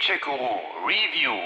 Nunchekuru Review.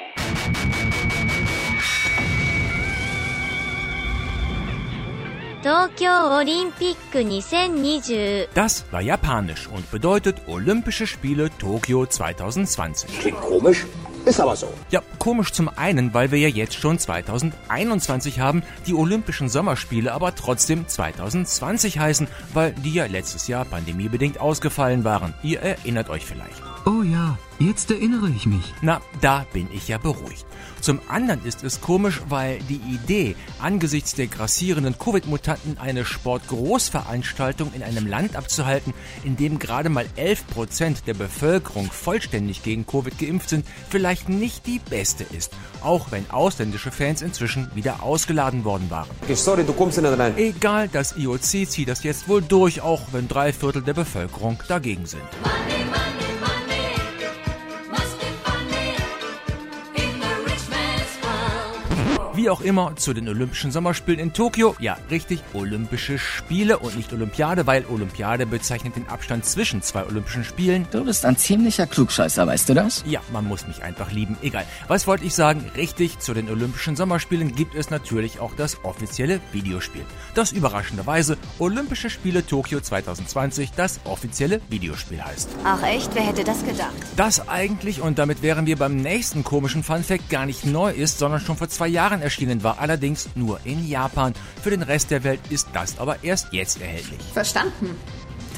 Tokyo Olympic 2020 Das war japanisch und bedeutet Olympische Spiele Tokio 2020. Klingt komisch, ist aber so. Ja, komisch zum einen, weil wir ja jetzt schon 2021 haben, die Olympischen Sommerspiele aber trotzdem 2020 heißen, weil die ja letztes Jahr pandemiebedingt ausgefallen waren. Ihr erinnert euch vielleicht. Oh ja, jetzt erinnere ich mich. Na, da bin ich ja beruhigt. Zum anderen ist es komisch, weil die Idee, angesichts der grassierenden Covid-Mutanten eine Sportgroßveranstaltung in einem Land abzuhalten, in dem gerade mal 11 Prozent der Bevölkerung vollständig gegen Covid geimpft sind, vielleicht nicht die beste ist. Auch wenn ausländische Fans inzwischen wieder ausgeladen worden waren. Sorry, du kommst nicht rein. Egal, das IOC zieht das jetzt wohl durch, auch wenn drei Viertel der Bevölkerung dagegen sind. Wie auch immer, zu den Olympischen Sommerspielen in Tokio. Ja, richtig, Olympische Spiele und nicht Olympiade, weil Olympiade bezeichnet den Abstand zwischen zwei Olympischen Spielen. Du bist ein ziemlicher Klugscheißer, weißt du das? Ja, man muss mich einfach lieben. Egal. Was wollte ich sagen? Richtig, zu den Olympischen Sommerspielen gibt es natürlich auch das offizielle Videospiel. Das überraschenderweise Olympische Spiele Tokio 2020 das offizielle Videospiel heißt. Ach echt, wer hätte das gedacht? Das eigentlich, und damit wären wir beim nächsten komischen Funfact, gar nicht neu ist, sondern schon vor zwei Jahren erschienen war, allerdings nur in Japan. Für den Rest der Welt ist das aber erst jetzt erhältlich. Verstanden.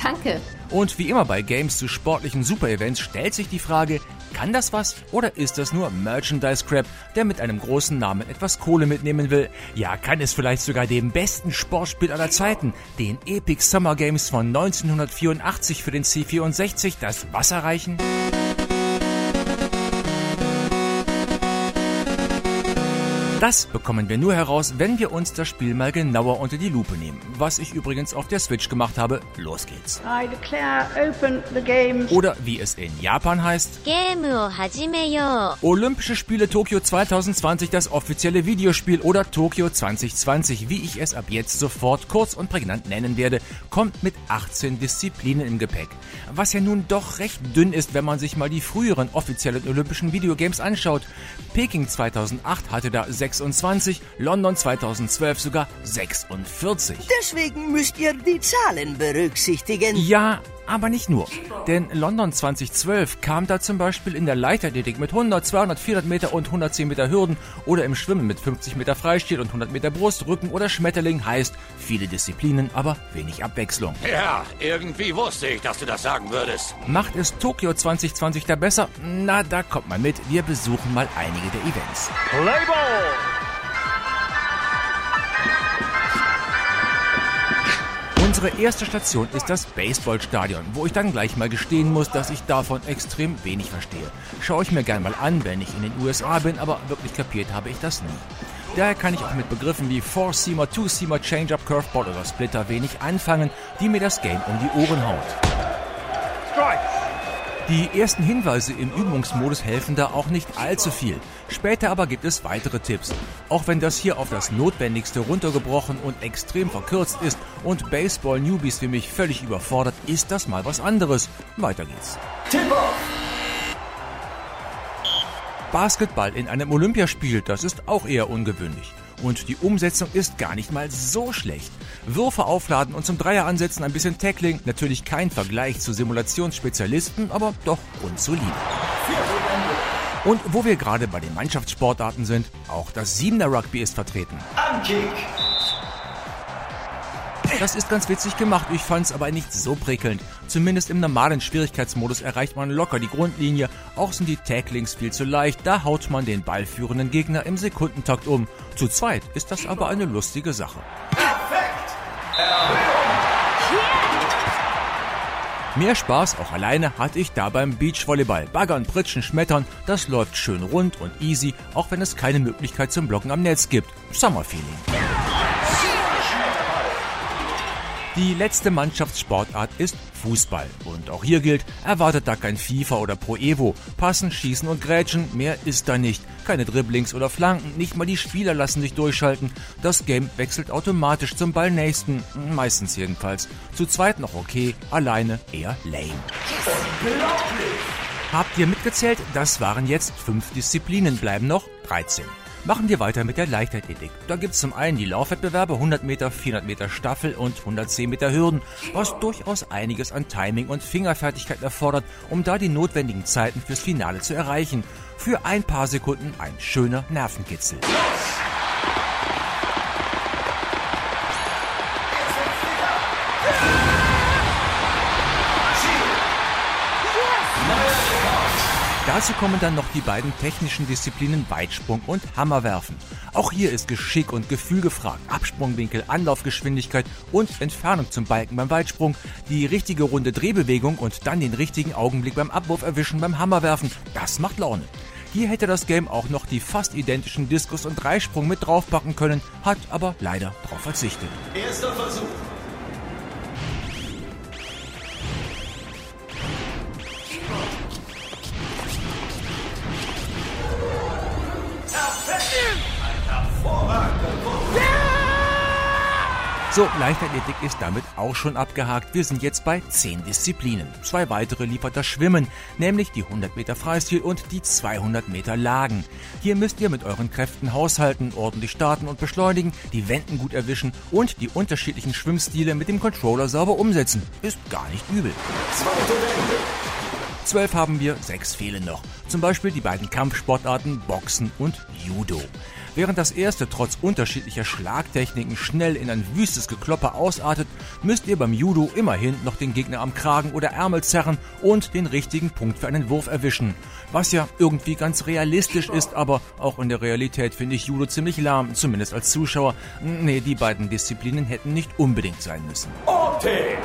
Danke. Und wie immer bei Games zu sportlichen Super-Events stellt sich die Frage, kann das was oder ist das nur Merchandise-Crap, der mit einem großen Namen etwas Kohle mitnehmen will? Ja, kann es vielleicht sogar dem besten Sportspiel aller Zeiten, den Epic Summer Games von 1984 für den C64, das Wasser reichen? Das bekommen wir nur heraus, wenn wir uns das Spiel mal genauer unter die Lupe nehmen. Was ich übrigens auf der Switch gemacht habe. Los geht's. Oder wie es in Japan heißt. Olympische Spiele Tokio 2020, das offizielle Videospiel oder Tokio 2020, wie ich es ab jetzt sofort kurz und prägnant nennen werde, kommt mit 18 Disziplinen im Gepäck. Was ja nun doch recht dünn ist, wenn man sich mal die früheren offiziellen Olympischen Videogames anschaut. Peking 2008 hatte da 6 26, London 2012 sogar 46. Deswegen müsst ihr die Zahlen berücksichtigen. Ja, aber nicht nur. Denn London 2012 kam da zum Beispiel in der Leichtathletik mit 100, 200, 400 Meter und 110 Meter Hürden oder im Schwimmen mit 50 Meter Freistil und 100 Meter Brust, Rücken oder Schmetterling heißt viele Disziplinen, aber wenig Abwechslung. Ja, irgendwie wusste ich, dass du das sagen würdest. Macht es Tokio 2020 da besser? Na, da kommt mal mit. Wir besuchen mal einige der Events. Unsere erste Station ist das Baseballstadion, wo ich dann gleich mal gestehen muss, dass ich davon extrem wenig verstehe. Schaue ich mir gern mal an, wenn ich in den USA bin, aber wirklich kapiert habe ich das nie. Daher kann ich auch mit Begriffen wie Four-Seamer, Two-Seamer, Change-Up, Curveball oder Splitter wenig anfangen, die mir das Game um die Ohren haut. Die ersten Hinweise im Übungsmodus helfen da auch nicht allzu viel. Später aber gibt es weitere Tipps. Auch wenn das hier auf das Notwendigste runtergebrochen und extrem verkürzt ist und Baseball-Newbies wie mich völlig überfordert, ist das mal was anderes. Weiter geht's. Basketball in einem Olympiaspiel, das ist auch eher ungewöhnlich. Und die Umsetzung ist gar nicht mal so schlecht. Würfe aufladen und zum Dreier ansetzen, ein bisschen Tackling, natürlich kein Vergleich zu Simulationsspezialisten, aber doch grundsolide. Und wo wir gerade bei den Mannschaftssportarten sind, auch das Siebener Rugby ist vertreten. Das ist ganz witzig gemacht, ich fand's aber nicht so prickelnd. Zumindest im normalen Schwierigkeitsmodus erreicht man locker die Grundlinie, auch sind die Tacklings viel zu leicht, da haut man den ballführenden Gegner im Sekundentakt um. Zu zweit ist das aber eine lustige Sache. Mehr Spaß, auch alleine, hatte ich da beim Beachvolleyball. Baggern, Pritschen, Schmettern, das läuft schön rund und easy, auch wenn es keine Möglichkeit zum Blocken am Netz gibt. Summerfeeling. Die letzte Mannschaftssportart ist Fußball. Und auch hier gilt, erwartet da kein FIFA oder Pro Evo. Passen, schießen und grätschen, mehr ist da nicht. Keine Dribblings oder Flanken, nicht mal die Spieler lassen sich durchschalten. Das Game wechselt automatisch zum Ballnächsten, meistens jedenfalls. Zu zweit noch okay, alleine eher lame. Habt ihr mitgezählt? Das waren jetzt fünf Disziplinen, bleiben noch 13. Machen wir weiter mit der Leichtathletik. Da gibt's zum einen die Laufwettbewerbe 100 Meter, 400 Meter Staffel und 110 Meter Hürden, was durchaus einiges an Timing und Fingerfertigkeit erfordert, um da die notwendigen Zeiten fürs Finale zu erreichen. Für ein paar Sekunden ein schöner Nervenkitzel. Dazu kommen dann noch die beiden technischen Disziplinen Weitsprung und Hammerwerfen. Auch hier ist Geschick und Gefühl gefragt. Absprungwinkel, Anlaufgeschwindigkeit und Entfernung zum Balken beim Weitsprung, die richtige runde Drehbewegung und dann den richtigen Augenblick beim Abwurf erwischen beim Hammerwerfen. Das macht Laune. Hier hätte das Game auch noch die fast identischen Diskus- und Dreisprung mit draufpacken können, hat aber leider darauf verzichtet. Erster Versuch. So, Leichtathletik ist damit auch schon abgehakt. Wir sind jetzt bei 10 Disziplinen. Zwei weitere liefert das Schwimmen, nämlich die 100 Meter Freistil und die 200 Meter Lagen. Hier müsst ihr mit euren Kräften haushalten, ordentlich starten und beschleunigen, die Wenden gut erwischen und die unterschiedlichen Schwimmstile mit dem Controller sauber umsetzen. Ist gar nicht übel. Zwölf haben wir, sechs fehlen noch. Zum Beispiel die beiden Kampfsportarten Boxen und Judo. Während das erste trotz unterschiedlicher Schlagtechniken schnell in ein wüstes Gekloppe ausartet, müsst ihr beim Judo immerhin noch den Gegner am Kragen oder Ärmel zerren und den richtigen Punkt für einen Wurf erwischen. Was ja irgendwie ganz realistisch ist, aber auch in der Realität finde ich Judo ziemlich lahm, zumindest als Zuschauer. Nee, die beiden Disziplinen hätten nicht unbedingt sein müssen. Okay.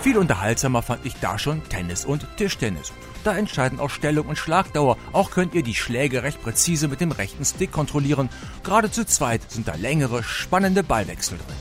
Viel unterhaltsamer fand ich da schon Tennis und Tischtennis. Da entscheiden auch Stellung und Schlagdauer. Auch könnt ihr die Schläge recht präzise mit dem rechten Stick kontrollieren. Gerade zu zweit sind da längere, spannende Ballwechsel drin.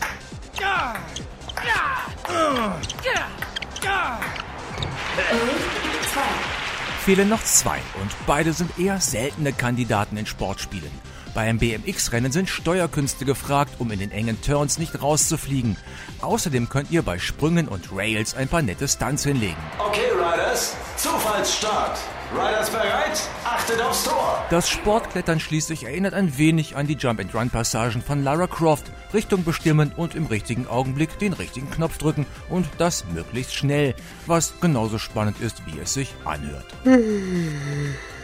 Fehlen noch zwei und beide sind eher seltene Kandidaten in Sportspielen. Beim BMX-Rennen sind Steuerkünste gefragt, um in den engen Turns nicht rauszufliegen. Außerdem könnt ihr bei Sprüngen und Rails ein paar nette Stunts hinlegen. Okay, Riders. Zufallsstart. Riders bereit? Achtet aufs Tor. Das Sportklettern schließlich erinnert ein wenig an die Jump-and-Run-Passagen von Lara Croft. Richtung bestimmen und im richtigen Augenblick den richtigen Knopf drücken und das möglichst schnell, was genauso spannend ist, wie es sich anhört.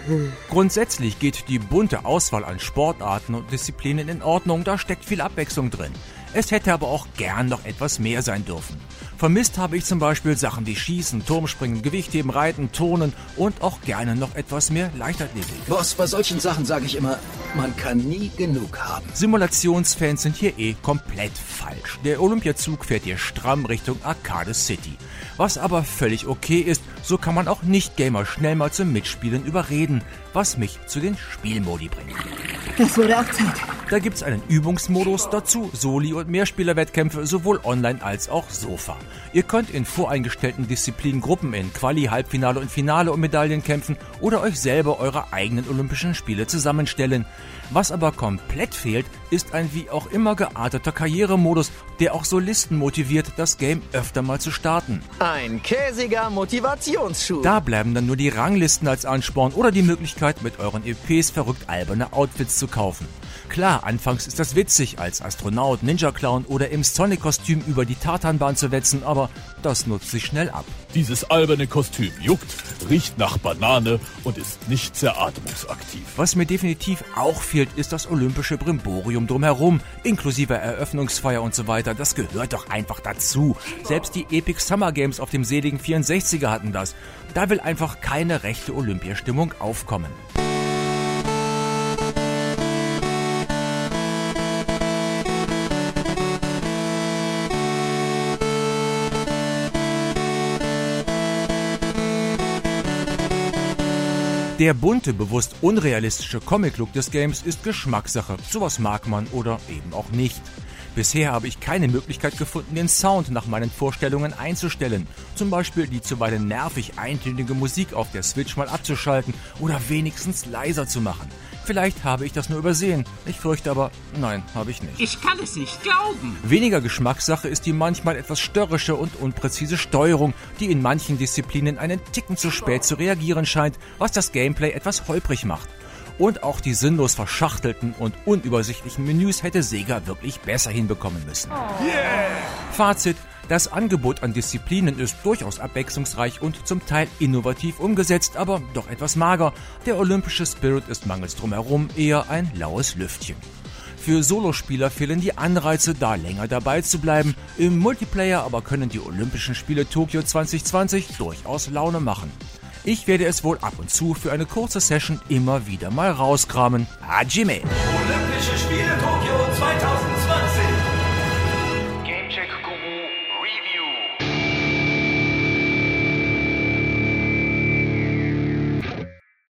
Grundsätzlich geht die bunte Auswahl an Sportarten und Disziplinen in Ordnung, da steckt viel Abwechslung drin. Es hätte aber auch gern noch etwas mehr sein dürfen. Vermisst habe ich zum Beispiel Sachen wie Schießen, Turmspringen, Gewichtheben, Reiten, Turnen und auch gerne noch etwas mehr Leichtathletik. Boss, bei solchen Sachen sage ich immer, man kann nie genug haben. Simulationsfans sind hier eh komplett falsch. Der Olympiazug fährt hier stramm Richtung Arcade City. Was aber völlig okay ist, so kann man auch Nicht-Gamer schnell mal zum Mitspielen überreden, was mich zu den Spielmodi bringt. Das wurde auch Zeit. Da gibt's einen Übungsmodus, dazu Soli- und Mehrspielerwettkämpfe sowohl online als auch Sofa. Ihr könnt in voreingestellten Disziplinen Gruppen in Quali, Halbfinale und Finale um Medaillen kämpfen oder euch selber eure eigenen Olympischen Spiele zusammenstellen. Was aber komplett fehlt, ist ein wie auch immer gearteter Karrieremodus, der auch Solisten motiviert, das Game öfter mal zu starten. Ein käsiger Motivationsschuh. Da bleiben dann nur die Ranglisten als Ansporn oder die Möglichkeit, mit euren EPs verrückt alberne Outfits zu kaufen. Klar, anfangs ist das witzig, als Astronaut, Ninja-Clown oder im Sonic-Kostüm über die Tartanbahn zu wetzen, aber das nutzt sich schnell ab. Dieses alberne Kostüm juckt, riecht nach Banane und ist nicht sehr atmungsaktiv. Was mir definitiv auch fehlt, ist das olympische Brimborium drumherum, inklusive Eröffnungsfeier und so weiter. Das gehört doch einfach dazu. Selbst die Epic Summer Games auf dem seligen 64er hatten das. Da will einfach keine rechte Olympiastimmung aufkommen. Der bunte, bewusst unrealistische Comic-Look des Games ist Geschmackssache. Sowas mag man oder eben auch nicht. Bisher habe ich keine Möglichkeit gefunden, den Sound nach meinen Vorstellungen einzustellen. Zum Beispiel die zuweilen nervig eintönige Musik auf der Switch mal abzuschalten oder wenigstens leiser zu machen. Vielleicht habe ich das nur übersehen. Ich fürchte aber, nein, habe ich nicht. Ich kann es nicht glauben. Weniger Geschmackssache ist die manchmal etwas störrische und unpräzise Steuerung, die in manchen Disziplinen einen Ticken zu spät zu reagieren scheint, was das Gameplay etwas holprig macht. Und auch die sinnlos verschachtelten und unübersichtlichen Menüs hätte Sega wirklich besser hinbekommen müssen. Yeah. Fazit. Das Angebot an Disziplinen ist durchaus abwechslungsreich und zum Teil innovativ umgesetzt, aber doch etwas mager. Der olympische Spirit ist mangels drumherum eher ein laues Lüftchen. Für Solospieler fehlen die Anreize, da länger dabei zu bleiben. Im Multiplayer aber können die Olympischen Spiele Tokio 2020 durchaus Laune machen. Ich werde es wohl ab und zu für eine kurze Session immer wieder mal rauskramen. Hajime! Olympische Spiele Tokio 2020